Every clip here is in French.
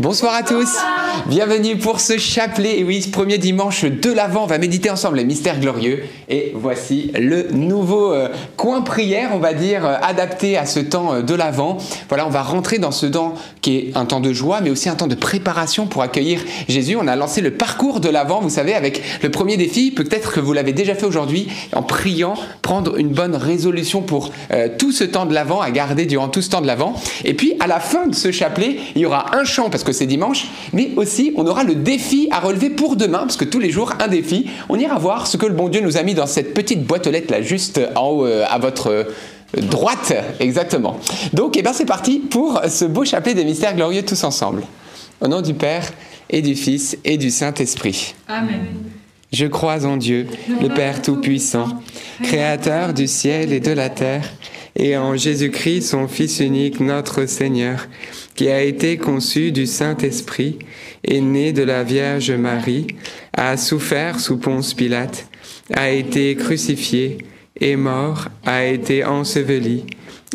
Bonsoir à tous. Bienvenue pour ce chapelet. Et oui, ce premier dimanche de l'Avent, on va méditer ensemble les mystères glorieux. Et voici le nouveau euh, coin prière, on va dire, euh, adapté à ce temps euh, de l'Avent. Voilà, on va rentrer dans ce temps qui est un temps de joie, mais aussi un temps de préparation pour accueillir Jésus. On a lancé le parcours de l'Avent, vous savez, avec le premier défi. Peut-être que vous l'avez déjà fait aujourd'hui, en priant, prendre une bonne résolution pour tout ce temps de l'Avent, à garder durant tout ce temps de l'Avent. Et puis, à la fin de ce chapelet, il y aura un chant, parce que c'est dimanche, mais aussi on aura le défi à relever pour demain, parce que tous les jours, un défi. On ira voir ce que le bon Dieu nous a mis dans cette petite boîte aux lettres là, juste en haut euh, à votre euh, droite, exactement. Donc, eh ben, c'est parti pour ce beau chapelet des mystères glorieux tous ensemble. Au nom du Père et du Fils et du Saint-Esprit. Amen. Je crois en Dieu, le Père Tout-Puissant, Créateur du ciel et de la terre, et en Jésus-Christ, son Fils unique, notre Seigneur qui a été conçu du Saint-Esprit, est né de la Vierge Marie, a souffert sous Ponce Pilate, a été crucifié, est mort, a été enseveli,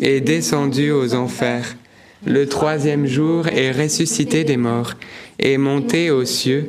est descendu aux enfers. Le troisième jour est ressuscité des morts, est monté aux cieux,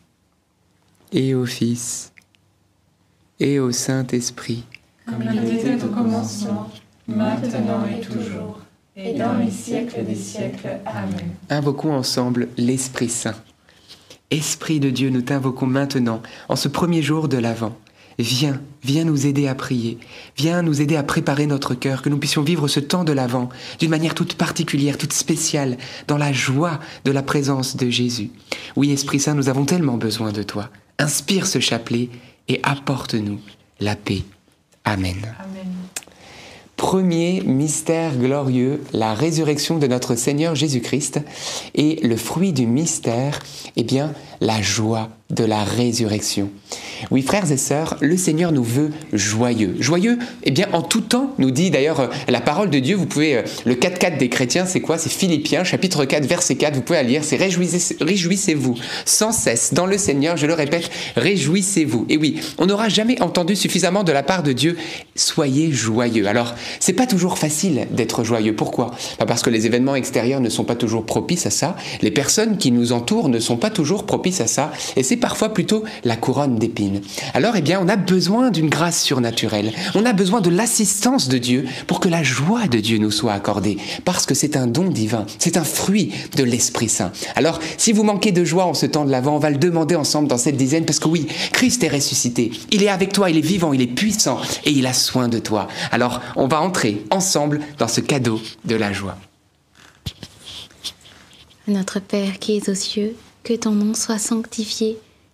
et au Fils, et au Saint-Esprit. Comme il était au commencement, maintenant et toujours et dans les siècles des siècles. Amen. Invoquons ensemble l'Esprit Saint. Esprit de Dieu, nous t'invoquons maintenant, en ce premier jour de l'Avent. Viens, viens nous aider à prier, viens nous aider à préparer notre cœur, que nous puissions vivre ce temps de l'Avent d'une manière toute particulière, toute spéciale, dans la joie de la présence de Jésus. Oui, Esprit Saint, nous avons tellement besoin de toi. Inspire ce chapelet et apporte-nous la paix. Amen. Amen. Premier mystère glorieux, la résurrection de notre Seigneur Jésus-Christ. Et le fruit du mystère, eh bien, la joie de la résurrection. Oui, frères et sœurs, le Seigneur nous veut joyeux. Joyeux, eh bien, en tout temps, nous dit d'ailleurs euh, la parole de Dieu. Vous pouvez, euh, le 4-4 des chrétiens, c'est quoi? C'est Philippiens, chapitre 4, verset 4. Vous pouvez la lire. C'est réjouissez-vous sans cesse dans le Seigneur. Je le répète, réjouissez-vous. Et oui, on n'aura jamais entendu suffisamment de la part de Dieu. Soyez joyeux. Alors, c'est pas toujours facile d'être joyeux. Pourquoi? Parce que les événements extérieurs ne sont pas toujours propices à ça. Les personnes qui nous entourent ne sont pas toujours propices à ça. Et c'est parfois plutôt la couronne d'épines. Alors, eh bien, on a besoin d'une grâce surnaturelle. On a besoin de l'assistance de Dieu pour que la joie de Dieu nous soit accordée. Parce que c'est un don divin. C'est un fruit de l'Esprit Saint. Alors, si vous manquez de joie en ce temps de l'Avent, on va le demander ensemble dans cette dizaine parce que oui, Christ est ressuscité. Il est avec toi, il est vivant, il est puissant et il a soin de toi. Alors, on va entrer ensemble dans ce cadeau de la joie. Notre Père qui es aux cieux, que ton nom soit sanctifié,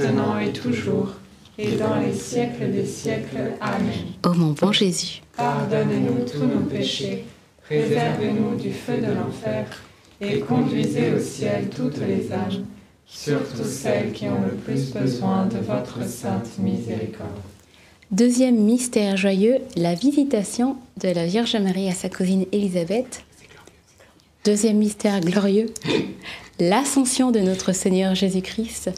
Maintenant et toujours, et dans les siècles des siècles. Amen. Ô mon bon Jésus, Pardonnez-nous tous nos péchés, préservez-nous du feu de l'enfer, et conduisez au ciel toutes les âmes, surtout celles qui ont le plus besoin de votre sainte miséricorde. Deuxième mystère joyeux, la visitation de la Vierge Marie à sa cousine Élisabeth. Deuxième mystère glorieux, l'ascension de notre Seigneur Jésus-Christ.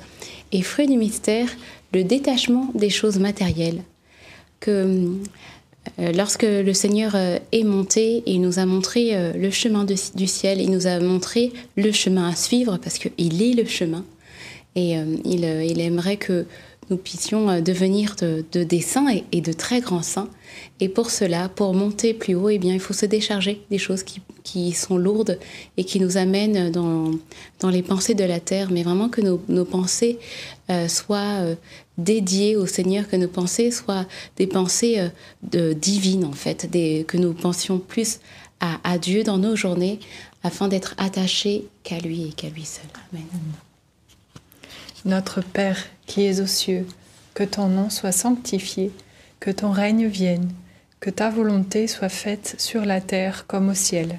Et fruit du mystère, le détachement des choses matérielles. Que euh, lorsque le Seigneur euh, est monté, il nous a montré euh, le chemin du ciel, il nous a montré le chemin à suivre parce qu'il est le chemin. Et il, aimerait que nous puissions devenir de, de- des saints et, et de très grands saints. Et pour cela, pour monter plus haut, eh bien, il faut se décharger des choses qui, qui sont lourdes et qui nous amènent dans, dans les pensées de la terre, mais vraiment que nos, pensées euh, soient euh, dédiées au Seigneur, que nos pensées soient des pensées euh, de, divines en fait, que nous pensions plus à, à Dieu dans nos journées afin d'être attachés qu'à lui et qu'à lui seul. Amen. Notre Père qui es aux cieux, que ton nom soit sanctifié, que ton règne vienne, que ta volonté soit faite sur la terre comme au ciel.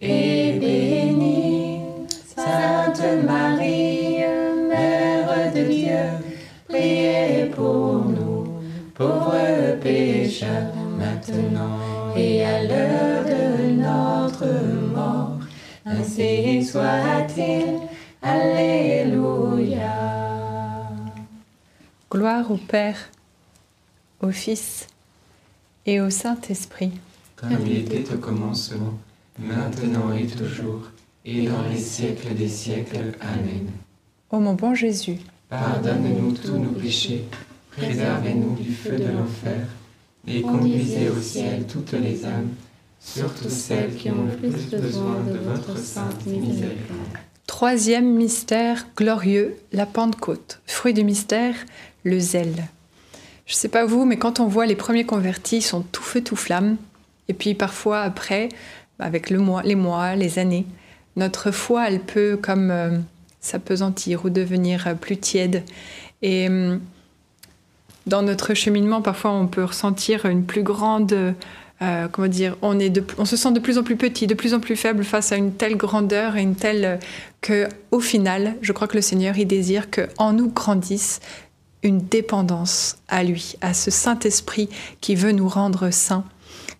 est béni. Sainte Marie, Mère de Dieu, priez pour nous, pauvres pécheurs, maintenant et à l'heure de notre mort. Ainsi soit-il. Alléluia. gloire au Père, au Fils et au Saint-Esprit. comme il était au commencement, maintenant et toujours, et dans les siècles des siècles. Amen. Ô mon bon Jésus, Pardonne-nous tous nos péchés, préservez-nous du feu de l'enfer, et conduisez au ciel toutes les âmes, surtout celles qui ont le plus besoin de votre sainte miséricorde. troisième mystère glorieux, la Pentecôte. Fruit du mystère, le zèle. Je sais pas vous, mais quand on voit les premiers convertis, ils sont tout feu, tout flamme. Et puis parfois après, avec les mois, les années, notre foi, elle peut comme euh, s'apesantir ou devenir euh, plus tiède. Et hum, dans notre cheminement, parfois, on peut ressentir une plus grande euh, comment dire, on, est on se sent de plus en plus petit, de plus en plus faible face à une telle grandeur et une telle euh, que, au final, je crois que le Seigneur il désire que en nous grandisse une dépendance à lui, à ce Saint Esprit qui veut nous rendre saints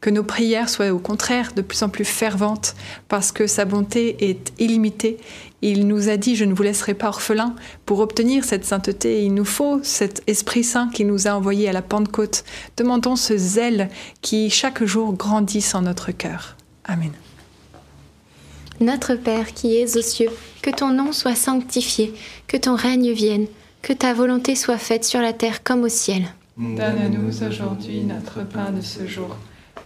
que nos prières soient au contraire de plus en plus ferventes parce que sa bonté est illimitée. Il nous a dit, je ne vous laisserai pas orphelins. Pour obtenir cette sainteté, il nous faut cet Esprit Saint qui nous a envoyés à la Pentecôte. Demandons ce zèle qui chaque jour grandisse en notre cœur. Amen. Notre Père qui es aux cieux, que ton nom soit sanctifié, que ton règne vienne, que ta volonté soit faite sur la terre comme au ciel. Donne-nous aujourd'hui notre pain de ce jour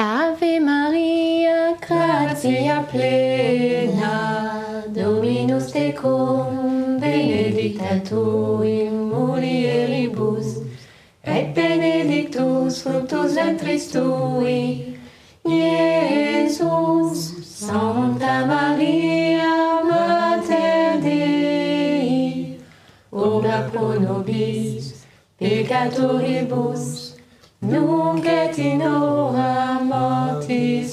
Ave Maria, gratia plena, Dominus tecum, benedicta tu in mulieribus, et benedictus fructus ventris tui, Iesus. Santa Maria, Mater Dei, ora pro nobis peccatoribus, nunc et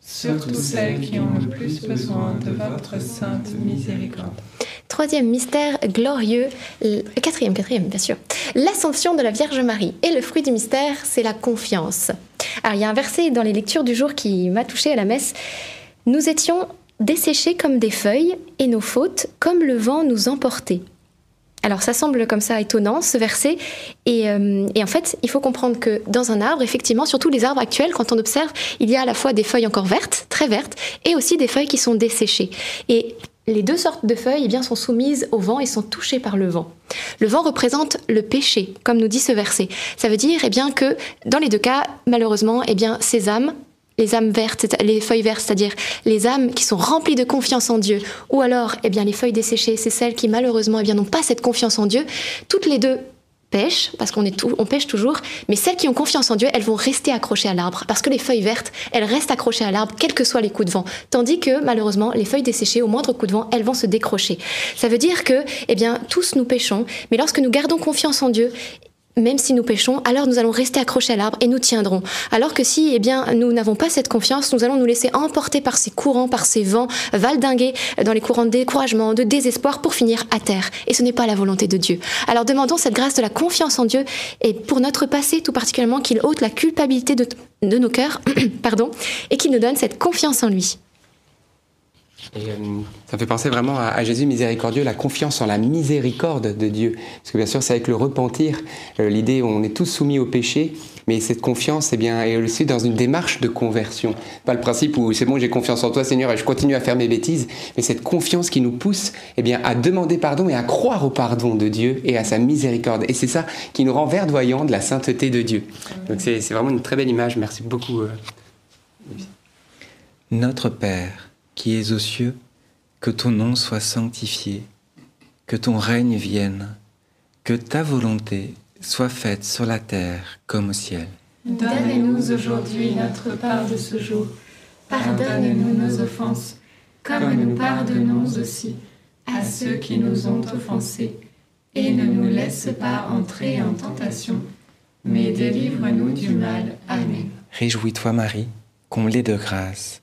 surtout celles qui ont le plus besoin de votre sainte miséricorde. troisième mystère glorieux, le- quatrième, quatrième bien sûr, l'ascension de la Vierge Marie. Et le fruit du mystère, c'est la confiance. Alors il y a un verset dans les lectures du jour qui m'a touché à la messe. Nous étions desséchés comme des feuilles et nos fautes comme le vent nous emportait. Alors ça semble comme ça étonnant ce verset et, euh, et, en fait il faut comprendre que dans un arbre effectivement surtout les arbres actuels quand on observe il y a à la fois des feuilles encore vertes très vertes et aussi des feuilles qui sont desséchées et les deux sortes de feuilles eh bien, sont soumises au vent et sont touchées par le vent. Le vent représente le péché, comme nous dit ce verset. Ça veut dire eh bien, que dans les deux cas, malheureusement, eh bien, ces âmes les âmes vertes, les feuilles vertes, c'est-à-dire les âmes qui sont remplies de confiance en Dieu, ou alors, eh bien, les feuilles desséchées, c'est celles qui malheureusement, eh bien, n'ont pas cette confiance en Dieu. Toutes les deux pêchent, parce qu'on pêche toujours, mais celles qui ont confiance en Dieu, elles vont rester accrochées à l'arbre, parce que les feuilles vertes, elles restent accrochées à l'arbre, quels que soient les coups de vent. Tandis que, malheureusement, les feuilles desséchées, au moindre coup de vent, elles vont se décrocher. Ça veut dire que, eh bien, tous nous pêchons, mais lorsque nous gardons confiance en Dieu, même si nous péchons, alors nous allons rester accrochés à l'arbre et nous tiendrons. Alors que si, eh bien, nous n'avons pas cette confiance, nous allons nous laisser emporter par ces courants, par ces vents, valdinguer dans les courants de découragement, de désespoir pour finir à terre. Et ce n'est pas la volonté de Dieu. Alors demandons cette grâce de la confiance en Dieu et pour notre passé tout particulièrement qu'il ôte la culpabilité de, de nos cœurs, pardon, et qu'il nous donne cette confiance en lui. Euh, ça fait penser vraiment à, Jésus miséricordieux, la confiance en la miséricorde de Dieu. Parce que bien sûr, c'est avec le repentir, euh, l'idée on est tous soumis au péché, mais cette confiance eh bien, est aussi dans une démarche de conversion. Pas le principe où c'est bon, j'ai confiance en toi Seigneur et je continue à faire mes bêtises, mais cette confiance qui nous pousse eh bien, à demander pardon et à croire au pardon de Dieu et à sa miséricorde. Et c'est ça qui nous rend verdoyants de la sainteté de Dieu. Donc c'est vraiment une très belle image. Merci beaucoup. Euh. Notre Père qui es aux cieux, que ton nom soit sanctifié, que ton règne vienne, que ta volonté soit faite sur la terre comme au ciel. Donne-nous aujourd'hui notre part de ce jour. Pardonne-nous nos offenses, comme nous pardonnons aussi à ceux qui nous ont offensés. Et ne nous laisse pas entrer en tentation, mais délivre-nous du mal. Amen. Réjouis-toi Marie, comblée de grâce.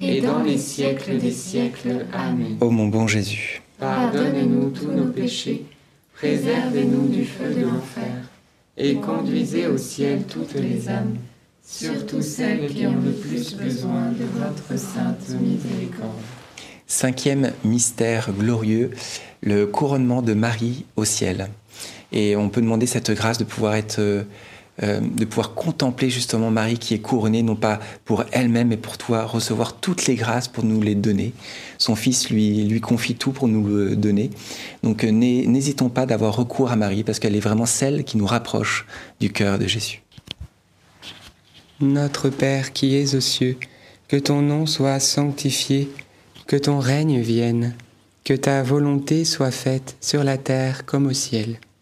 et dans les siècles des siècles. Amen. Ô mon bon Jésus, Pardonne-nous tous nos péchés, préservez-nous du feu de l'enfer, et conduisez au ciel toutes les âmes, surtout celles qui ont le plus besoin de votre sainte miséricorde. cinquième mystère glorieux, le couronnement de Marie au ciel. Et on peut demander cette grâce de pouvoir être, euh, euh, de pouvoir contempler justement Marie qui est couronnée, non pas pour elle-même, mais pour toi, recevoir toutes les grâces pour nous les donner. Son Fils lui, confie tout pour nous le donner. Donc euh, n'hé- n'hésitons pas d'avoir recours à Marie, parce qu'elle est vraiment celle qui nous rapproche du cœur de Jésus. Notre Père qui es aux cieux, que ton nom soit sanctifié, que ton règne vienne, que ta volonté soit faite sur la terre comme au ciel.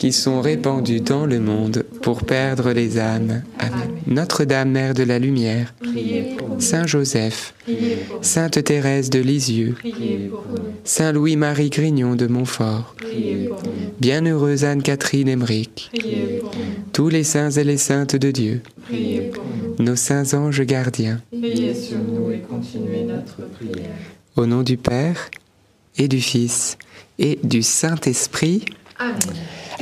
qui sont répandus dans le monde pour perdre les âmes. Amen. Notre-Dame, Mère de la Lumière. Saint Joseph. Sainte Thérèse de Lisieux. Saint Louis-Marie Grignon de Montfort. Bienheureuse Anne-Catherine Emmerich, tous les saints et les saintes de Dieu, Priez pour nous. nos saints anges gardiens, sur nous et continuez notre prière. au nom du Père et du Fils et du Saint-Esprit. Amen.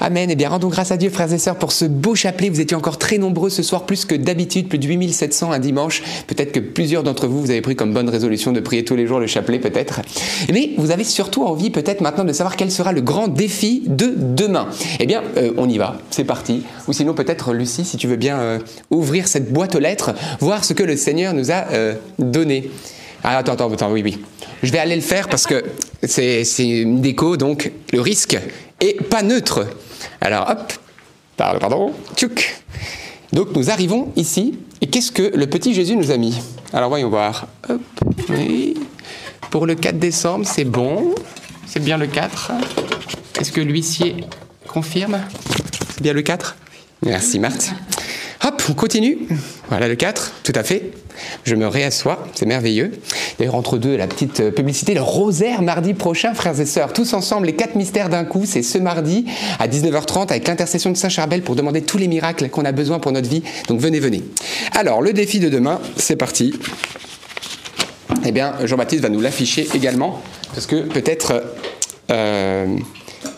Amen. Eh bien, rendons grâce à Dieu, frères et sœurs, pour ce beau chapelet. Vous étiez encore très nombreux ce soir, plus que d'habitude, plus de 8700 un dimanche. Peut-être que plusieurs d'entre vous, vous avez pris comme bonne résolution de prier tous les jours le chapelet, peut-être. Mais vous avez surtout envie, peut-être maintenant, de savoir quel sera le grand défi de demain. Eh bien, euh, on y va. C'est parti. Ou sinon, peut-être, Lucie, si tu veux bien euh, ouvrir cette boîte aux lettres, voir ce que le Seigneur nous a euh, donné. Ah, attends, attends, attends, oui, oui. Je vais aller le faire parce que c'est c'est une déco, donc le risque est pas neutre. Alors, hop, pardon, pardon, tchouk. Donc, nous arrivons ici, et qu'est-ce que le petit Jésus nous a mis? Alors, voyons voir. Hop, oui. Pour le 4 décembre, c'est bon. C'est bien le 4. Est-ce que l'huissier confirme? C'est bien le 4 Merci, Marthe. Hop, on continue. Voilà le 4, tout à fait. Je me réassois, c'est merveilleux. D'ailleurs, entre deux, la petite euh, publicité, le rosaire mardi prochain, frères et sœurs. Tous ensemble, les quatre mystères d'un coup, c'est ce mardi à 19h30 avec l'intercession de Saint Charbel pour demander tous les miracles qu'on a besoin pour notre vie. Donc venez, venez. Alors, le défi de demain, c'est parti. Eh bien, Jean-Baptiste va nous l'afficher également, parce que peut-être euh,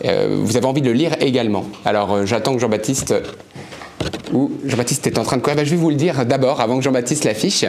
euh, vous avez envie de le lire également. Alors, j'attends que Jean-Baptiste Jean-Baptiste est en train de courir. Ben, je vais vous le dire d'abord, avant que Jean-Baptiste l'affiche.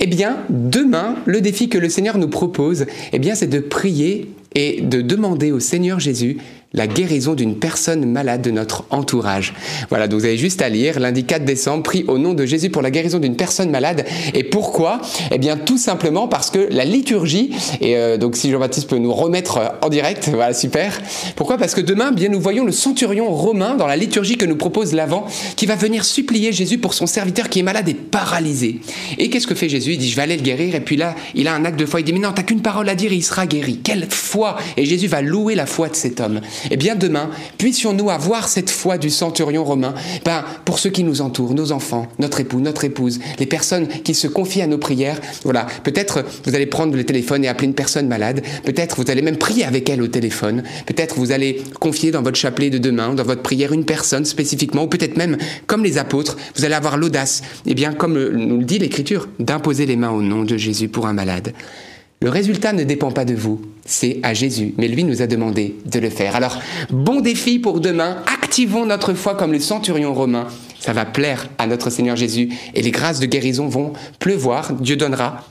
Eh bien, demain, le défi que le Seigneur nous propose, eh bien, c'est de prier et de demander au Seigneur Jésus la guérison d'une personne malade de notre entourage. Voilà, donc vous avez juste à lire lundi 4 décembre, prie au nom de Jésus pour la guérison d'une personne malade. Et pourquoi? Eh bien, tout simplement parce que la liturgie, et euh, donc si Jean-Baptiste peut nous remettre euh, en direct, voilà, super. Pourquoi? Parce que demain, bien, nous voyons le centurion romain dans la liturgie que nous propose l'Avent, qui va venir supplier Jésus pour son serviteur qui est malade et paralysé. Et qu'est-ce que fait Jésus? Il dit, je vais aller le guérir. Et puis là, il a un acte de foi. Il dit, mais non, t'as qu'une parole à dire et il sera guéri. Quelle foi Et Jésus va louer la foi de cet homme. Eh bien, demain, puissions-nous avoir cette foi du centurion romain? Ben, pour ceux qui nous entourent, nos enfants, notre époux, notre épouse, les personnes qui se confient à nos prières. Voilà, peut-être vous allez prendre le téléphone et appeler une personne malade. Peut-être vous allez même prier avec elle au téléphone. Peut-être vous allez confier dans votre chapelet de demain, dans votre prière, une personne spécifiquement, ou peut-être même, comme les apôtres, vous allez avoir l'audace, eh bien, comme nous le dit l'Écriture, d'imposer les mains au nom de Jésus pour un malade. Le résultat ne dépend pas de vous, c'est à Jésus, mais lui nous a demandé de le faire. Alors, bon défi pour demain, activons notre foi comme le centurion romain. Ça va plaire à notre Seigneur Jésus et les grâces de guérison vont pleuvoir. Dieu donnera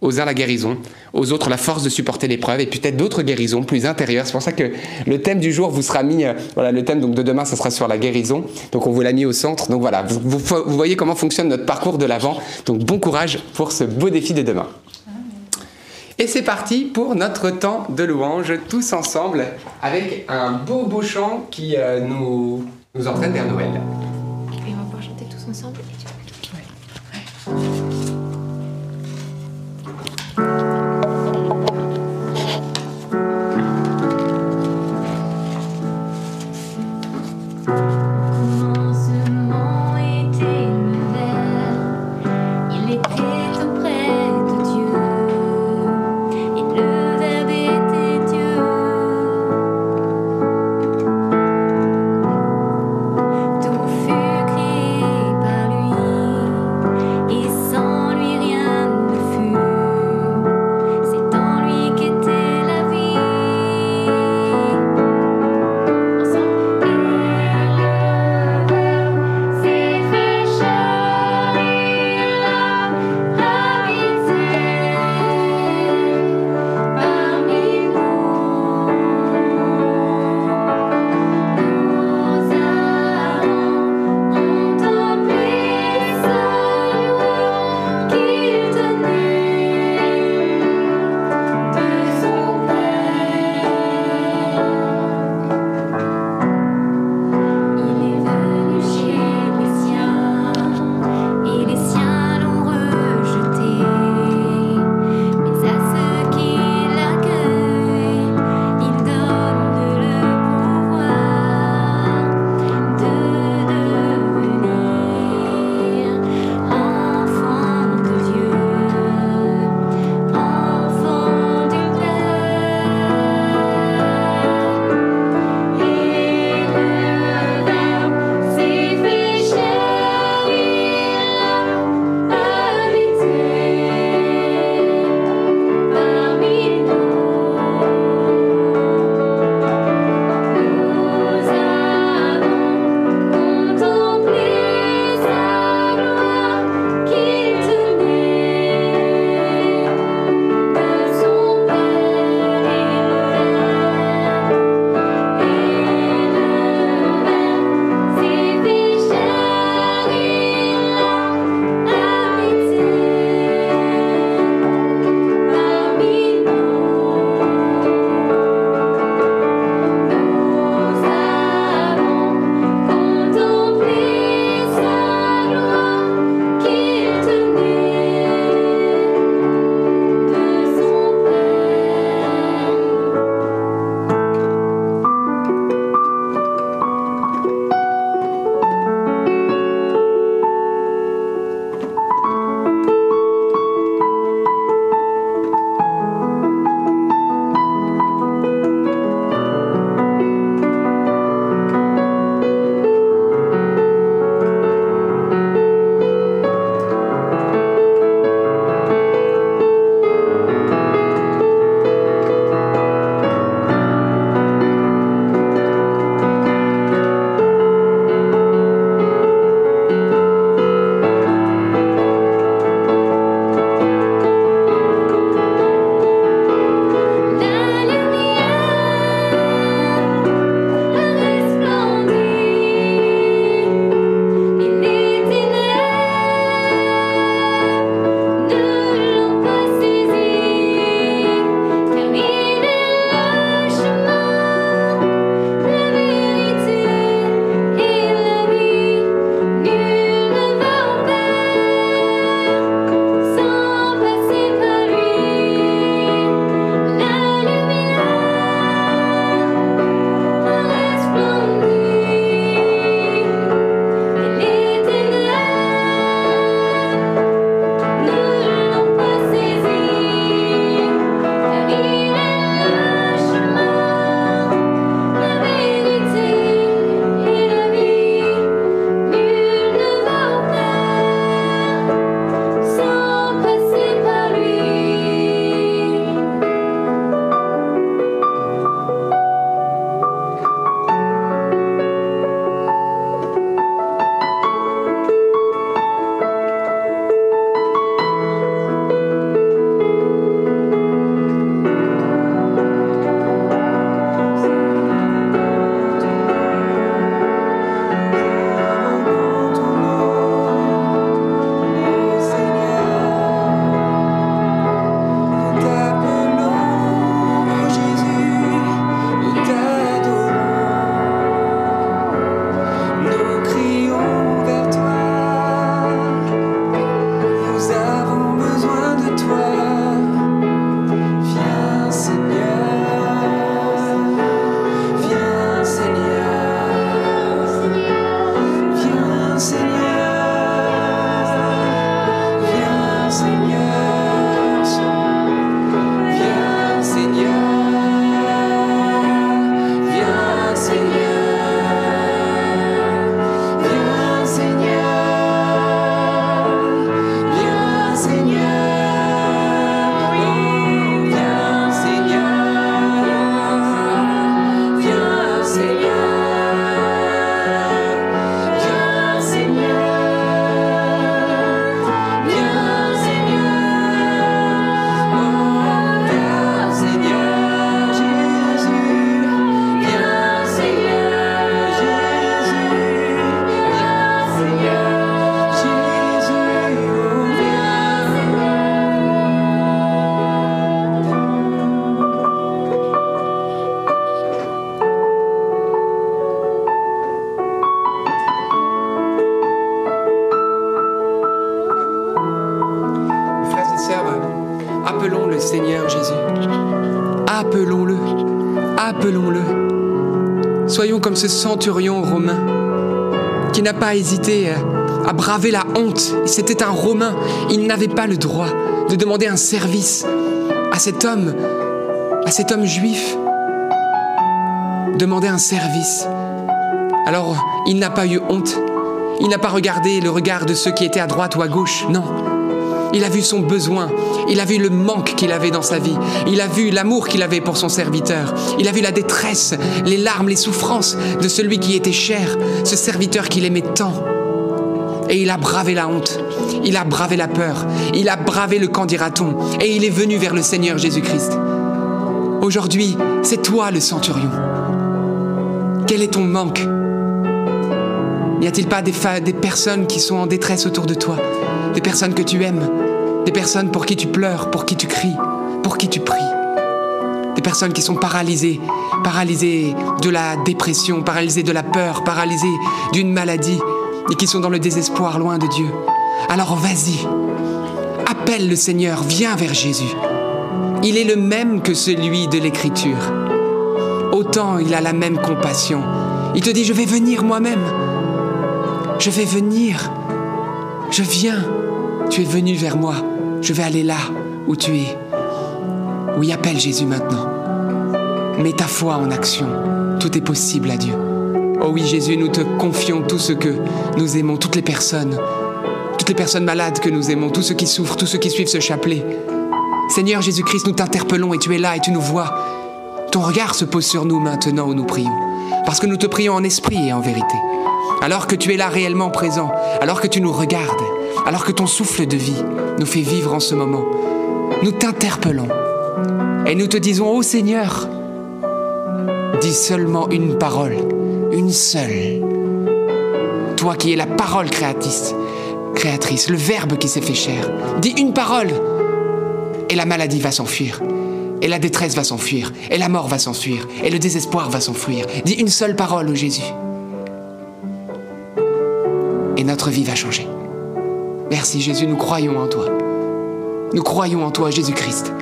aux uns la guérison, aux autres la force de supporter l'épreuve et peut-être d'autres guérisons plus intérieures. C'est pour ça que le thème du jour vous sera mis, euh, voilà, le thème donc de demain, ça sera sur la guérison. Donc on vous l'a mis au centre. Donc voilà, vous, voyez comment fonctionne notre parcours de l'avant. Donc bon courage pour ce beau défi de demain. Et c'est parti pour notre temps de louange, tous ensemble, avec un beau beau chant qui euh, nous, nous entraîne vers Noël. Et on va pouvoir chanter tous ensemble. Ce centurion romain qui n'a pas hésité à braver la honte. C'était un Romain, il n'avait pas le droit de demander un service à cet homme, à cet homme juif. Demander un service. Alors, il n'a pas eu honte. Il n'a pas regardé le regard de ceux qui étaient à droite ou à gauche. Non. Il a vu son besoin. Il a vu le manque qu'il avait dans sa vie. Il a vu l'amour qu'il avait pour son serviteur. Il a vu la détresse, les larmes, les souffrances de celui qui était cher, ce serviteur qu'il aimait tant. Et il a bravé la honte. Il a bravé la peur. Il a bravé le camp dira-t-on. Et il est venu vers le Seigneur Jésus-Christ. Aujourd'hui, c'est toi le centurion. Quel est ton manque? N'y a-t-il pas des, des, personnes qui sont en détresse autour de toi? Des personnes que tu aimes? Des personnes pour qui tu pleures, pour qui tu cries, pour qui tu pries Des personnes qui sont paralysées, paralysées de la dépression, paralysées de la peur, paralysées d'une maladie et qui sont dans le désespoir loin de Dieu. Alors vas-y, appelle le Seigneur, viens vers Jésus. Il est le même que celui de l'Écriture. Autant il a la même compassion. Il te dit, je vais venir moi-même. Je vais venir. Je viens. Tu es venu vers moi. Je vais aller là où tu es. Oui, appelle Jésus maintenant. Mets ta foi en action. Tout est possible à Dieu. Oh oui, Jésus, nous te confions tout ce que nous aimons, toutes les personnes, toutes les personnes malades que nous aimons, tous ceux qui souffrent, tous ceux qui suivent ce chapelet. Seigneur Jésus-Christ, nous t'interpellons et tu es là et tu nous vois. Ton regard se pose sur nous maintenant où nous prions, parce que nous te prions en esprit et en vérité. Alors que tu es là réellement présent, alors que tu nous regardes, alors que ton souffle de vie nous fait vivre en ce moment, nous t'interpellons et nous te disons, ô Seigneur, dis seulement une parole, une seule. Toi qui es la parole créatrice, créatrice, le Verbe qui s'est fait chair. Dis une parole et la maladie va s'enfuir. Et la détresse va s'enfuir. Et la mort va s'enfuir. Et le désespoir va s'enfuir. Dis une seule parole au Jésus. Et notre vie va changer. Merci Jésus, nous croyons en toi. Nous croyons en toi, Jésus-Christ.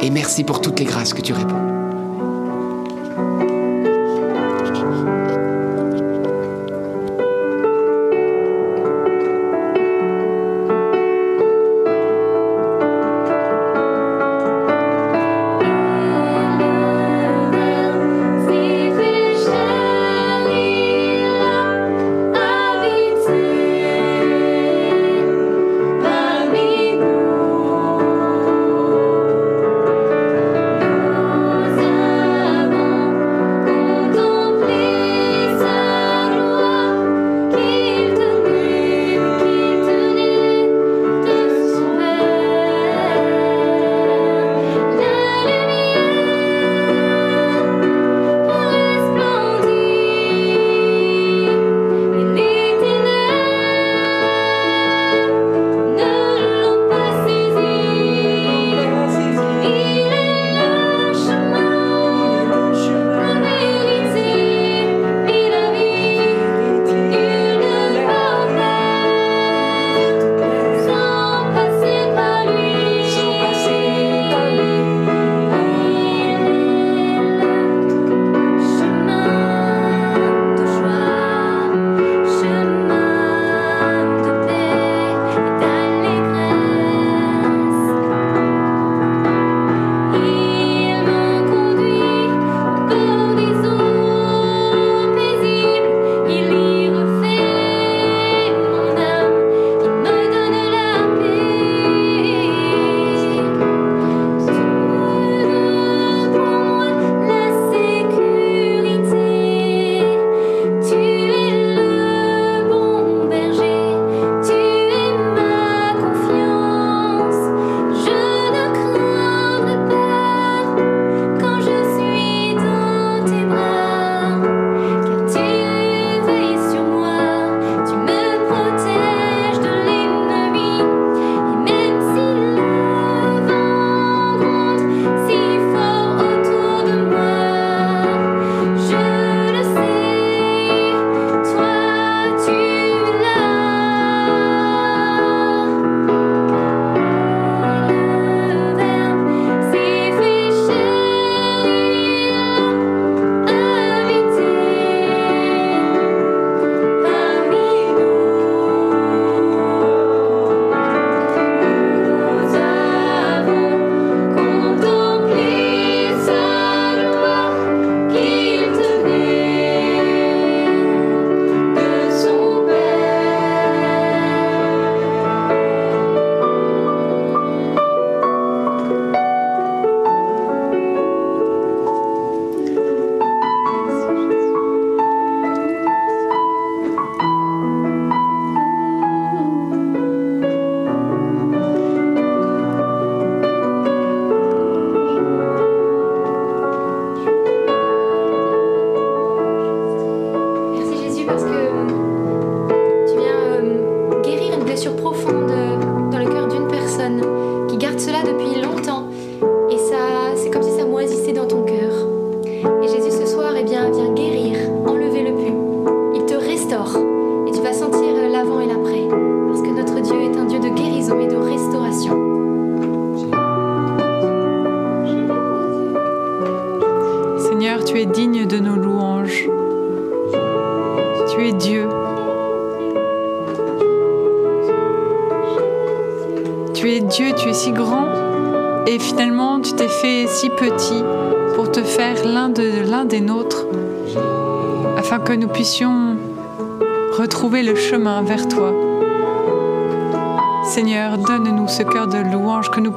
Et merci pour toutes les grâces que tu réponds.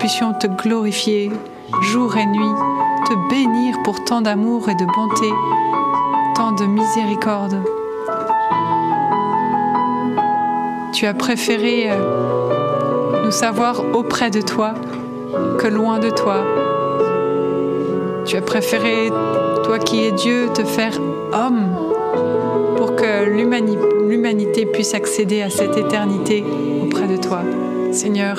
Puissions te glorifier jour et nuit, te bénir pour tant d'amour et de bonté, tant de miséricorde. Tu as préféré euh, nous savoir auprès de toi que loin de toi. Tu as préféré, toi qui es Dieu, te faire homme pour que l'humani- l'humanité puisse accéder à cette éternité auprès de toi. Seigneur,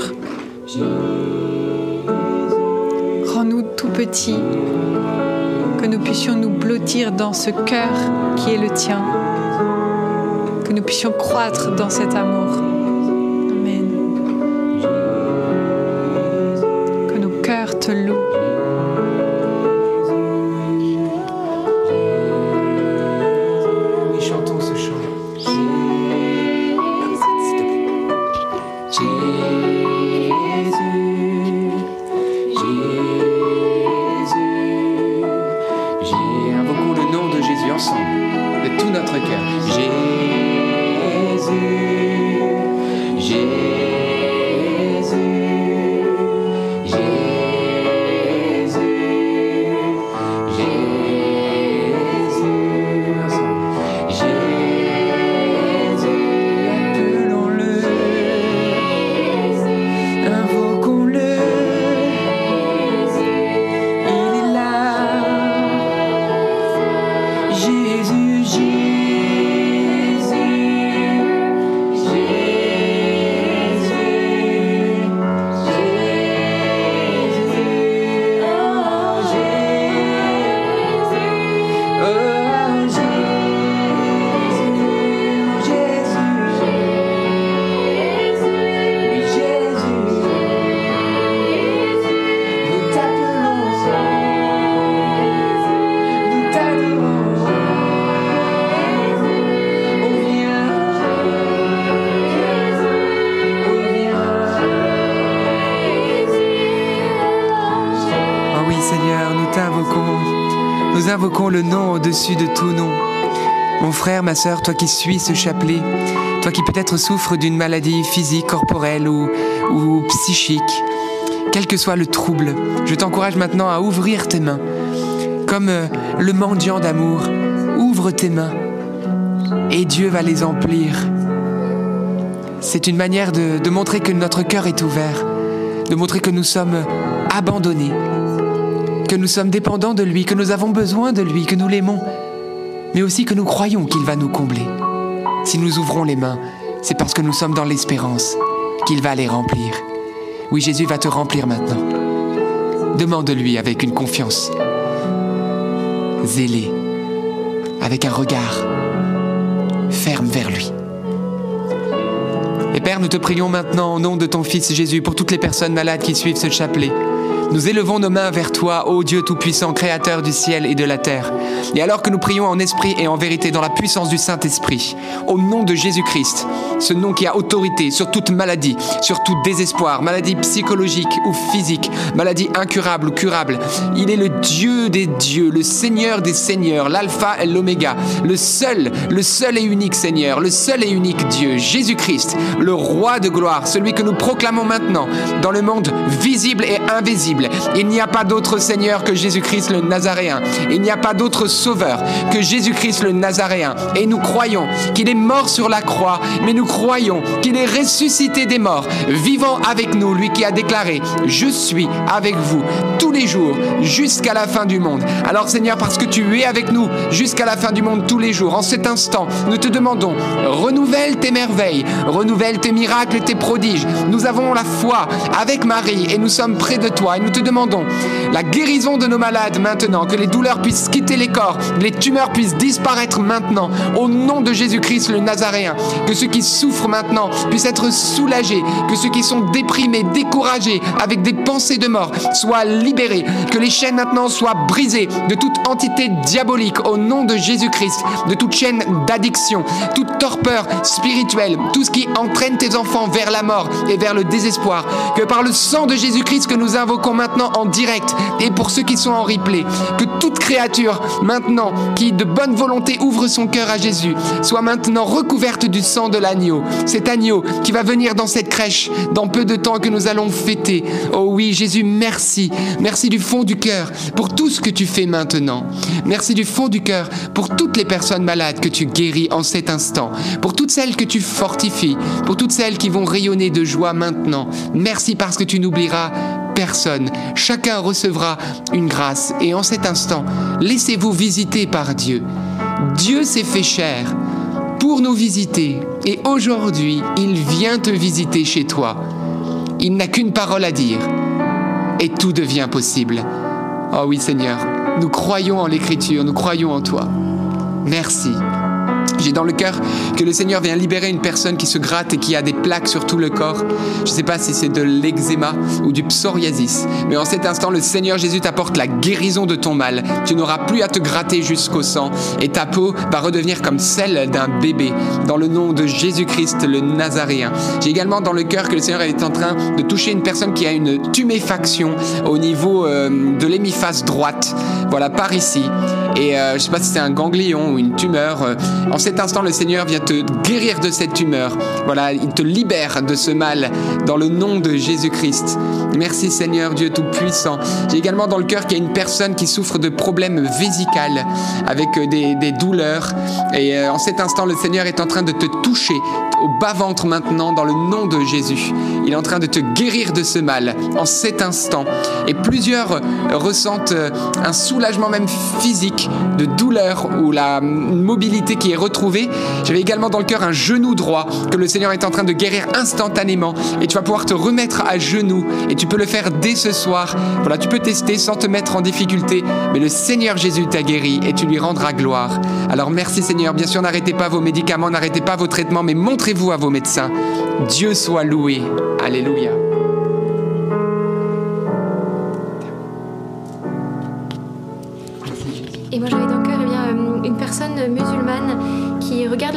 que nous puissions nous blottir dans ce cœur qui est le tien, que nous puissions croître dans cet amour. Amen. Que nos cœurs te louent. Au-dessus de tout nom. Mon frère, ma sœur, toi qui suis ce chapelet, toi qui peut-être souffres d'une maladie physique, corporelle ou, psychique, quel que soit le trouble, je t'encourage maintenant à ouvrir tes mains. Comme euh, le mendiant d'amour, ouvre tes mains et Dieu va les emplir. C'est une manière de, de montrer que notre cœur est ouvert, de montrer que nous sommes abandonnés, que nous sommes dépendants de lui, que nous avons besoin de lui, que nous l'aimons, mais aussi que nous croyons qu'il va nous combler. Si nous ouvrons les mains, c'est parce que nous sommes dans l'espérance qu'il va les remplir. Oui, Jésus va te remplir maintenant. Demande-lui avec une confiance zélée, avec un regard ferme vers lui. Et Père, nous te prions maintenant au nom de ton Fils Jésus pour toutes les personnes malades qui suivent ce chapelet. Nous élevons nos mains vers toi, ô Dieu Tout-Puissant, Créateur du ciel et de la terre. Et alors que nous prions en esprit et en vérité dans la puissance du Saint-Esprit, au nom de Jésus-Christ, ce nom qui a autorité sur toute maladie, sur tout désespoir, maladie psychologique ou physique, maladie incurable ou curable, il est le Dieu des dieux, le Seigneur des seigneurs, l'alpha et l'oméga, le seul, le seul et unique Seigneur, le seul et unique Dieu, Jésus-Christ, le roi de gloire, celui que nous proclamons maintenant dans le monde visible et invisible. Il n'y a pas d'autre Seigneur que Jésus-Christ le Nazaréen. Il n'y a pas d'autre Sauveur que Jésus-Christ le Nazaréen. Et nous croyons qu'il est mort sur la croix, mais nous croyons qu'il est ressuscité des morts, vivant avec nous, lui qui a déclaré, je suis avec vous tous les jours jusqu'à la fin du monde. Alors Seigneur, parce que tu es avec nous jusqu'à la fin du monde tous les jours, en cet instant, nous te demandons, renouvelle tes merveilles, renouvelle tes miracles, tes prodiges. Nous avons la foi avec Marie et nous sommes près de toi et te demandons la guérison de nos malades maintenant, que les douleurs puissent quitter les corps, les tumeurs puissent disparaître maintenant, au nom de Jésus-Christ le Nazaréen, que ceux qui souffrent maintenant puissent être soulagés, que ceux qui sont déprimés, découragés, avec des pensées de mort, soient libérés, que les chaînes maintenant soient brisées de toute entité diabolique au nom de Jésus-Christ, de toute chaîne d'addiction, toute torpeur spirituelle, tout ce qui entraîne tes enfants vers la mort et vers le désespoir, que par le sang de Jésus-Christ que nous invoquons maintenant en direct et pour ceux qui sont en replay, que toute créature maintenant qui de bonne volonté ouvre son cœur à Jésus soit maintenant recouverte du sang de l'agneau, cet agneau qui va venir dans cette crèche dans peu de temps que nous allons fêter. Oh oui, Jésus, merci. Merci du fond du cœur pour tout ce que tu fais maintenant. Merci du fond du cœur pour toutes les personnes malades que tu guéris en cet instant, pour toutes celles que tu fortifies, pour toutes celles qui vont rayonner de joie maintenant. Merci parce que tu n'oublieras personne. Chacun recevra une grâce. Et en cet instant, laissez-vous visiter par Dieu. Dieu s'est fait chair pour nous visiter. Et aujourd'hui, il vient te visiter chez toi. Il n'a qu'une parole à dire. Et tout devient possible. Oh oui Seigneur, nous croyons en l'Écriture, nous croyons en toi. Merci. J'ai dans le cœur que le Seigneur vient libérer une personne qui se gratte et qui a des plaques sur tout le corps. Je ne sais pas si c'est de l'eczéma ou du psoriasis, mais en cet instant, le Seigneur Jésus t'apporte la guérison de ton mal. Tu n'auras plus à te gratter jusqu'au sang et ta peau va redevenir comme celle d'un bébé dans le nom de Jésus-Christ le Nazaréen. J'ai également dans le cœur que le Seigneur est en train de toucher une personne qui a une tuméfaction au niveau euh, de l'hémiphase droite. Voilà, par ici. Et euh, je ne sais pas si c'est un ganglion ou une tumeur. Euh, cet instant, le Seigneur vient te guérir de cette tumeur. Voilà, il te libère de ce mal dans le nom de Jésus-Christ. Merci Seigneur Dieu Tout-Puissant. J'ai également dans le cœur qu'il y a une personne qui souffre de problèmes vésicales avec euh, des, douleurs. Et euh, en cet instant, le Seigneur est en train de te toucher au bas-ventre maintenant dans le nom de Jésus. Il est en train de te guérir de ce mal en cet instant. Et plusieurs euh, ressentent un soulagement même physique de douleur ou la mobilité qui est retrouvée. J'avais également dans le cœur un genou droit que le Seigneur est en train de guérir instantanément et tu vas pouvoir te remettre à genoux et tu peux le faire dès ce soir. Voilà, tu peux tester sans te mettre en difficulté, mais le Seigneur Jésus t'a guéri et tu lui rendras gloire. Alors merci Seigneur, bien sûr n'arrêtez pas vos médicaments, n'arrêtez pas vos traitements, mais montrez-vous à vos médecins. Dieu soit loué. Alléluia.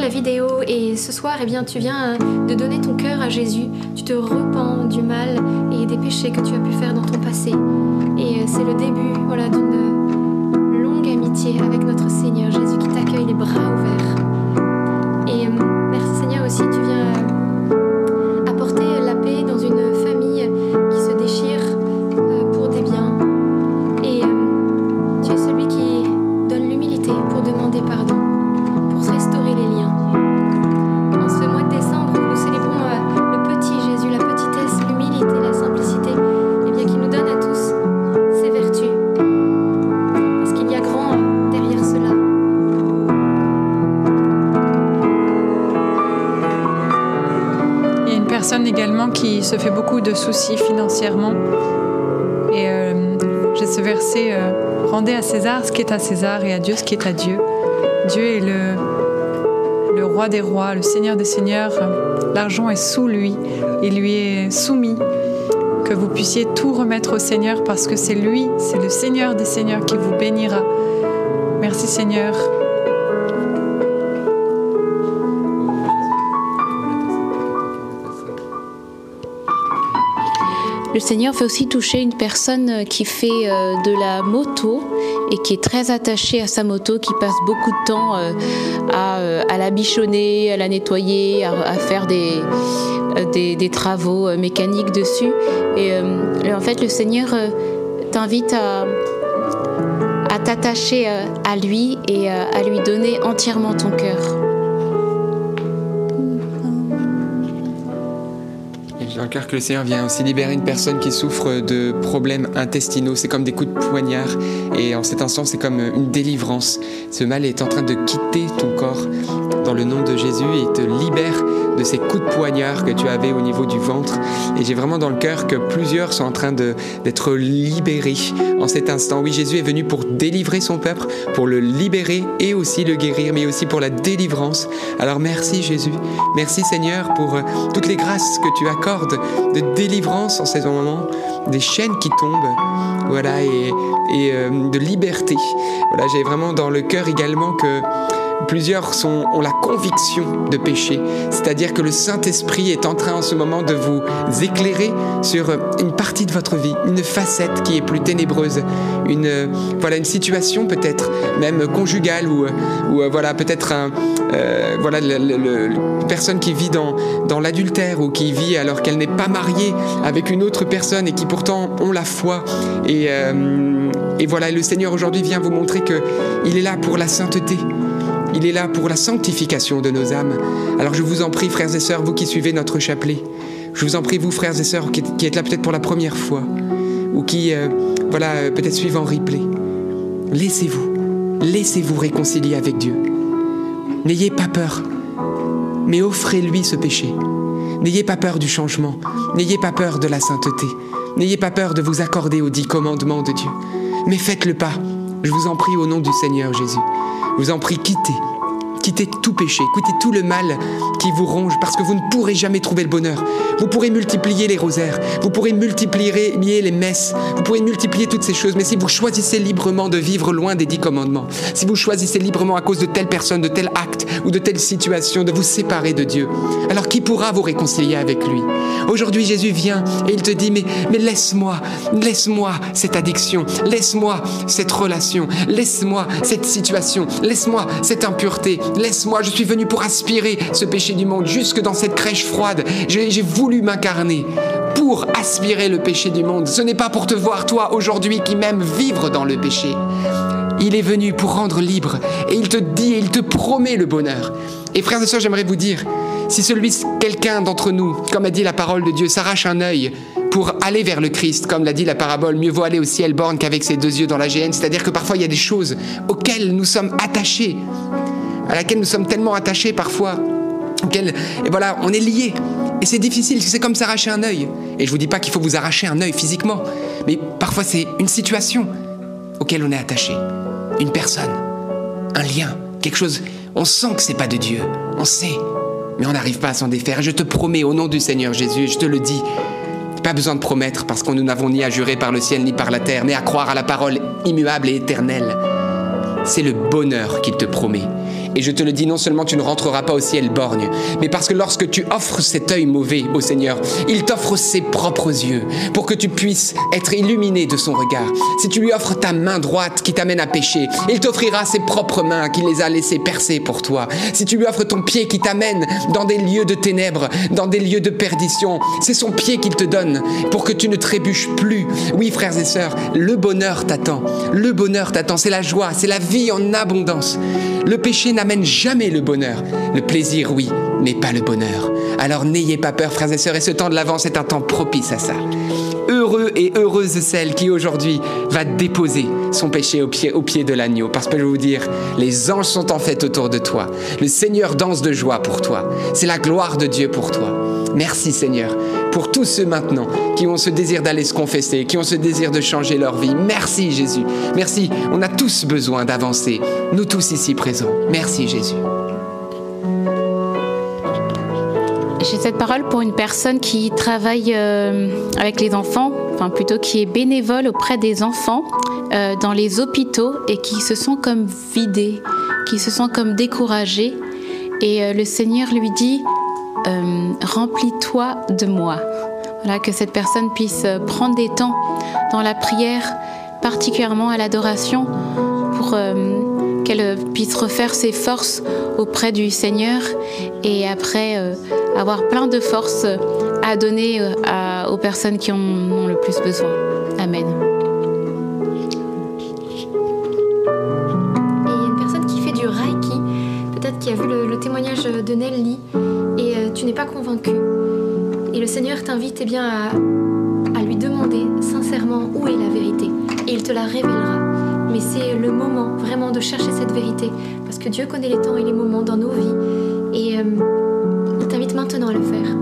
La vidéo et ce soir eh bien, tu viens euh, de donner ton cœur à Jésus, tu te repens du mal et des péchés que tu as pu faire dans ton passé. Et euh, c'est le début voilà, d'une longue amitié avec notre Seigneur Jésus qui t'accueille les bras ouverts. Se soucis financièrement. Et euh, j'ai ce verset euh, Rendez à César ce qui est à César et à Dieu ce qui est à Dieu. Dieu est le, le roi des rois, le seigneur des seigneurs. L'argent est sous lui, il lui est soumis. Que vous puissiez tout remettre au Seigneur parce que c'est lui, c'est le Seigneur des seigneurs qui vous bénira. Merci Seigneur. Le Seigneur fait aussi toucher une personne qui fait euh, de la moto et qui est très attachée à sa moto, qui passe beaucoup de temps euh, à, euh, à la bichonner, à la nettoyer, à, faire des, travaux mécaniques dessus. Et en fait, le Seigneur t'invite à, t'attacher à lui et à lui donner entièrement ton cœur. Cœur que le Seigneur vient aussi libérer une personne qui souffre de problèmes intestinaux. C'est comme des coups de poignard. Et en cet instant, c'est comme une délivrance. Ce mal est en train de quitter ton corps dans le nom de Jésus et te libère de ces coups de poignard que tu avais au niveau du ventre. Et j'ai vraiment dans le cœur que plusieurs sont en train d'être libérés en cet instant. Oui, Jésus est venu pour délivrer son peuple, pour le libérer et aussi le guérir, mais aussi pour la délivrance. Alors merci Jésus. Merci Seigneur pour euh, toutes les grâces que tu accordes de délivrance en ces moments, des chaînes qui tombent, voilà, et, et, euh, de liberté. Voilà, j'ai vraiment dans le cœur également que Plusieurs ont la conviction de pécher, c'est-à-dire que le Saint-Esprit est en train en ce moment de vous éclairer sur une partie de votre vie, une facette qui est plus ténébreuse, une, voilà, une situation peut-être même conjugale ou, ou voilà, peut-être un, euh, voilà, le- une personne qui vit dans, dans l'adultère ou qui vit alors qu'elle n'est pas mariée avec une autre personne et qui pourtant ont la foi. Et, euh, et voilà, le Seigneur aujourd'hui vient vous montrer que il est là pour la sainteté. Il est là pour la sanctification de nos âmes. Alors je vous en prie, frères et sœurs, vous qui suivez notre chapelet, je vous en prie, vous, frères et sœurs, qui, êtes là peut-être pour la première fois, ou qui, euh, voilà, euh, peut-être suivent en replay, laissez-vous, laissez-vous réconcilier avec Dieu. N'ayez pas peur, mais offrez-lui ce péché. N'ayez pas peur du changement, n'ayez pas peur de la sainteté, n'ayez pas peur de vous accorder aux dix commandements de Dieu. Mais faites le pas, je vous en prie au nom du Seigneur Jésus. Je vous en prie, quittez. Quittez tout péché, quittez tout le mal qui vous ronge, parce que vous ne pourrez jamais trouver le bonheur. Vous pourrez multiplier les rosaires, vous pourrez multiplier les messes, vous pourrez multiplier toutes ces choses, mais si vous choisissez librement de vivre loin des dix commandements, si vous choisissez librement à cause de telle personne, de tel acte ou de telle situation, de vous séparer de Dieu, alors qui pourra vous réconcilier avec lui? Aujourd'hui, Jésus vient et il te dit, mais, mais laisse-moi, laisse-moi cette addiction, laisse-moi cette relation, laisse-moi cette situation, laisse-moi cette impureté, laisse-moi, je suis venu pour aspirer ce péché du monde, jusque dans cette crèche froide. J'ai voulu m'incarner pour aspirer le péché du monde. Ce n'est pas pour te voir, toi, aujourd'hui, qui m'aime vivre dans le péché. Il est venu pour rendre libre et il te dit et il te promet le bonheur. Et frères et sœurs, j'aimerais vous dire, si celui, quelqu'un d'entre nous, comme a dit la parole de Dieu, s'arrache un œil pour aller vers le Christ, comme l'a dit la parabole, mieux vaut aller au ciel borne qu'avec ses deux yeux dans la géhenne, c'est-à-dire que parfois il y a des choses auxquelles nous sommes attachés, à laquelle nous sommes tellement attachés parfois, et voilà, on est liés. Et c'est difficile, c'est comme s'arracher un œil. Et je vous dis pas qu'il faut vous arracher un œil physiquement, mais parfois c'est une situation auquel on est attaché, une personne, un lien, quelque chose. On sent que c'est pas de Dieu, on sait, mais on n'arrive pas à s'en défaire. Je te promets au nom du Seigneur Jésus, je te le dis, pas besoin de promettre parce que nous n'avons ni à jurer par le ciel ni par la terre, mais à croire à la parole immuable et éternelle. C'est le bonheur qu'il te promet. Et je te le dis, non seulement tu ne rentreras pas au ciel borgne, mais parce que lorsque tu offres cet œil mauvais au Seigneur, il t'offre ses propres yeux pour que tu puisses être illuminé de son regard. Si tu lui offres ta main droite qui t'amène à pécher, il t'offrira ses propres mains qui les a laissées percer pour toi. Si tu lui offres ton pied qui t'amène dans des lieux de ténèbres, dans des lieux de perdition, c'est son pied qu'il te donne pour que tu ne trébuches plus. Oui, frères et sœurs, le bonheur t'attend. Le bonheur t'attend, c'est la joie, c'est la vie en abondance. Le péché n'amène jamais le bonheur. Le plaisir, oui, mais pas le bonheur. Alors n'ayez pas peur, frères et sœurs, et ce temps de l'avance est un temps propice à ça. Heureux et heureuse celle qui aujourd'hui va déposer son péché au pied, au pied de l'agneau. Parce que je vais vous dire, les anges sont en fait autour de toi. Le Seigneur danse de joie pour toi. C'est la gloire de Dieu pour toi. Merci Seigneur pour tous ceux maintenant qui ont ce désir d'aller se confesser, qui ont ce désir de changer leur vie. Merci Jésus. Merci. On a tous besoin d'avancer. Nous tous ici présents. Merci Jésus. J'ai cette parole pour une personne qui travaille euh, avec les enfants, enfin plutôt qui est bénévole auprès des enfants euh, dans les hôpitaux et qui se sent comme vidés, qui se sent comme découragés. Et euh, le Seigneur lui dit, euh, remplis-toi de moi. Voilà, que cette personne puisse euh, prendre des temps dans la prière, particulièrement à l'adoration, pour euh, qu'elle puisse refaire ses forces auprès du Seigneur et après avoir plein de force à donner aux personnes qui en ont le plus besoin. Amen. Et il y a une personne qui fait du Reiki, peut-être qui a vu le, témoignage de Nelly, tu n'es pas convaincu. Et le Seigneur t'invite eh bien, à, lui demander sincèrement où est la vérité. Et il te la révélera. Mais c'est le moment vraiment de chercher cette vérité, parce que Dieu connaît les temps et les moments dans nos vies. Et euh, il t'invite maintenant à le faire.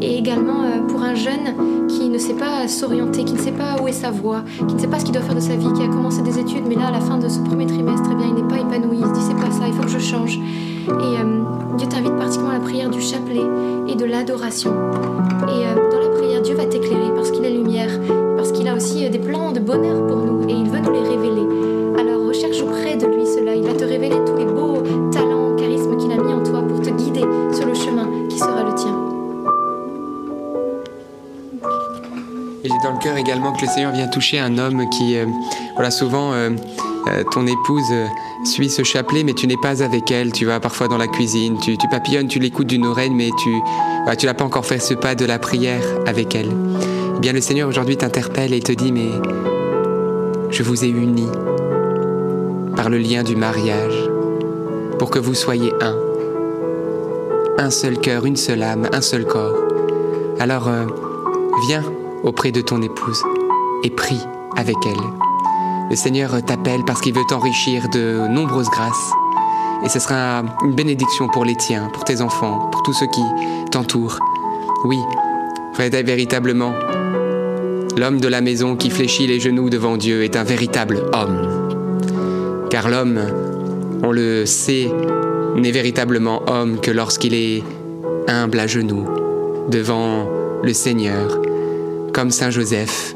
Et également euh, pour un jeune qui ne sait pas s'orienter, qui ne sait pas où est sa voie, qui ne sait pas ce qu'il doit faire de sa vie, qui a commencé des études, mais là à la fin de ce premier trimestre, eh bien, il n'est pas épanoui, il se dit c'est pas ça, il faut que je change. Et euh, Dieu t'invite particulièrement à la prière du chapelet et de l'adoration. Et euh, dans la prière, Dieu va t'éclairer parce qu'il est lumière, parce qu'il a aussi euh, des plans de bonheur pour nous et il veut nous les révéler. Alors recherche auprès de lui cela, il va te révéler tous les beaux talents, charismes qu'il a mis en toi pour te guider sur le chemin qui sera le tien. Et j'ai dans le cœur également que le Seigneur vient toucher un homme qui, euh, voilà, souvent, euh, ton épouse euh, suit ce chapelet, mais tu n'es pas avec elle. Tu vas parfois dans la cuisine, tu, tu papillonnes, tu l'écoutes d'une oreille, mais tu, n'as pas encore fait ce pas de la prière avec elle. Eh bien, le Seigneur aujourd'hui t'interpelle et te dit, mais je vous ai unis par le lien du mariage pour que vous soyez un. Un seul cœur, une seule âme, un seul corps. Alors, euh, viens auprès de ton épouse et prie avec elle. Le Seigneur t'appelle parce qu'il veut t'enrichir de nombreuses grâces. Et ce sera une bénédiction pour les tiens, pour tes enfants, pour tous ceux qui t'entourent. Oui, véritablement l'homme de la maison qui fléchit les genoux devant Dieu est un véritable homme. Car l'homme, on le sait, n'est véritablement homme que lorsqu'il est humble à genoux devant le Seigneur, comme Saint Joseph,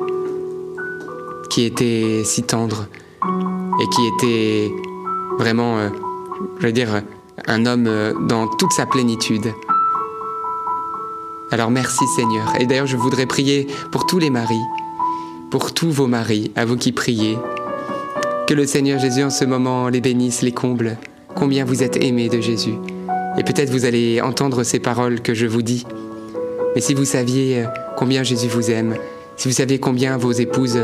qui était si tendre et qui était vraiment, euh, je veux dire, un homme euh, dans toute sa plénitude. Alors merci Seigneur. Et d'ailleurs, je voudrais prier pour tous les maris, pour tous vos maris, à vous qui priez. Que le Seigneur Jésus en ce moment les bénisse, les comble. Combien vous êtes aimés de Jésus. Et peut-être vous allez entendre ces paroles que je vous dis. Mais si vous saviez euh, combien Jésus vous aime, si vous saviez combien vos épouses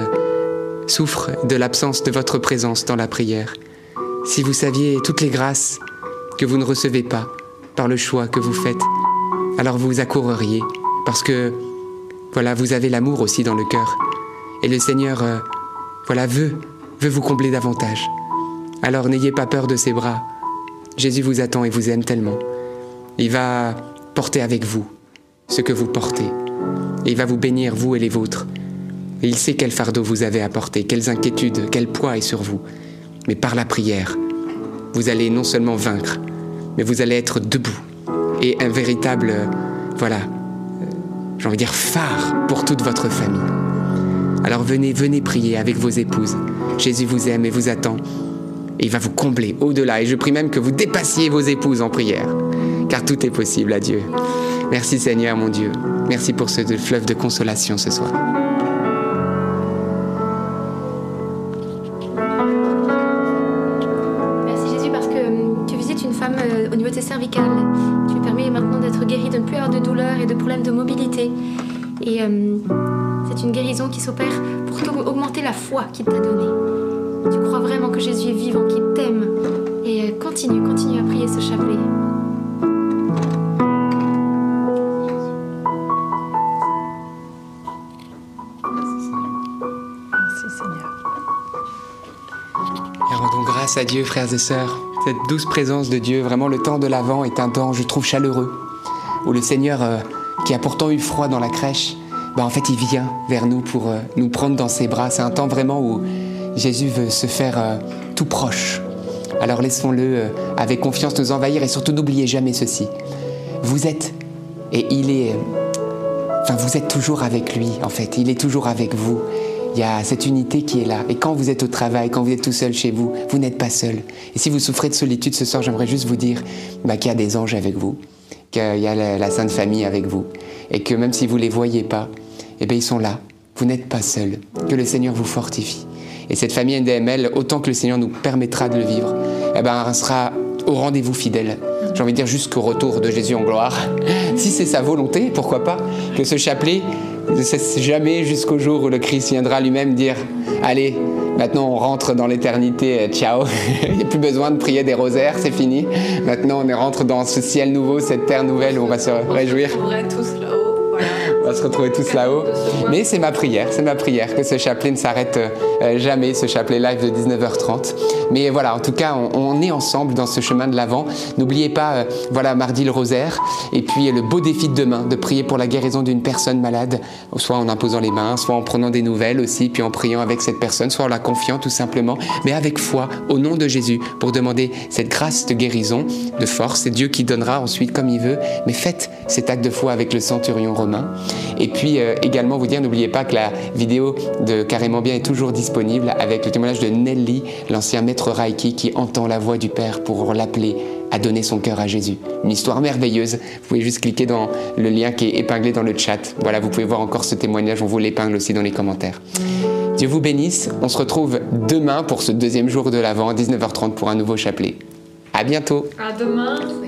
souffrent de l'absence de votre présence dans la prière, si vous saviez toutes les grâces que vous ne recevez pas par le choix que vous faites, alors vous accourriez parce que voilà, vous avez l'amour aussi dans le cœur. Et le Seigneur euh, voilà veut veut vous combler davantage. Alors n'ayez pas peur de ses bras. Jésus vous attend et vous aime tellement. Il va porter avec vous ce que vous portez. Et il va vous bénir, vous et les vôtres. Et il sait quel fardeau vous avez porter, quelles inquiétudes, quel poids est sur vous. Mais par la prière, vous allez non seulement vaincre, mais vous allez être debout. Et un véritable, euh, voilà, euh, j'ai envie de dire phare pour toute votre famille. Alors venez, venez prier avec vos épouses. Jésus vous aime et vous attend. Et il va vous combler au-delà. Et je prie même que vous dépassiez vos épouses en prière. Car tout est possible à Dieu. Merci Seigneur mon Dieu. Merci pour ce fleuve de consolation ce soir. Foi qu'il t'a donnée. Tu crois vraiment que Jésus est vivant, qu'il t'aime. Et euh, continue, continue à prier ce chapelet. Merci Seigneur. Et rendons grâce à Dieu, frères et sœurs. Cette douce présence de Dieu, vraiment le temps de l'Avent est un temps, je trouve, chaleureux. Où le Seigneur, euh, qui a pourtant eu froid dans la crèche, bah, en fait, il vient vers nous pour euh, nous prendre dans ses bras. C'est un temps vraiment où Jésus veut se faire euh, tout proche. Alors laissons-le euh, avec confiance nous envahir et surtout n'oubliez jamais ceci. Vous êtes, et il est, enfin vous êtes toujours avec lui en fait, il est toujours avec vous. Il y a cette unité qui est là. Et quand vous êtes au travail, quand vous êtes tout seul chez vous, vous n'êtes pas seul. Et si vous souffrez de solitude ce soir, j'aimerais juste vous dire bah, qu'il y a des anges avec vous, qu'il y a la, la Sainte Famille avec vous. Et que même si vous ne les voyez pas, eh bien, ils sont là. Vous n'êtes pas seul. Que le Seigneur vous fortifie. Et cette famille NDML, autant que le Seigneur nous permettra de le vivre, eh ben, sera au rendez-vous fidèle j'ai envie de dire jusqu'au retour de Jésus en gloire. Si c'est sa volonté, pourquoi pas que ce chapelet ne cesse jamais jusqu'au jour où le Christ viendra lui-même dire Allez, maintenant on rentre dans l'éternité, euh, ciao. Il n'y a plus besoin de prier des rosaires, c'est fini. Maintenant on rentre dans ce ciel nouveau, cette terre nouvelle où on va se réjouir. On tous là-haut. Va se retrouver tous là-haut. Mais c'est ma prière, c'est ma prière que ce chapelet ne s'arrête euh, jamais, ce chapelet live de 19h30. Mais voilà, en tout cas, on, on est ensemble dans ce chemin de l'avant. N'oubliez pas, euh, voilà, mardi le rosaire, et puis euh, le beau défi de demain, de prier pour la guérison d'une personne malade, soit en imposant les mains, soit en prenant des nouvelles aussi, puis en priant avec cette personne, soit en la confiant tout simplement, mais avec foi, au nom de Jésus, pour demander cette grâce de guérison, de force. C'est Dieu qui donnera ensuite comme il veut, mais faites cet acte de foi avec le centurion romain. Et puis euh, également vous dire, n'oubliez pas que la vidéo de Carrément Bien est toujours disponible avec le témoignage de Nelly, l'ancien maître Reiki qui entend la voix du Père pour l'appeler à donner son cœur à Jésus. Une histoire merveilleuse. Vous pouvez juste cliquer dans le lien qui est épinglé dans le chat. Voilà, vous pouvez voir encore ce témoignage. On vous l'épingle aussi dans les commentaires. Dieu vous bénisse. On se retrouve demain pour ce deuxième jour de l'Avent, 19h30 pour un nouveau chapelet. À bientôt. À demain.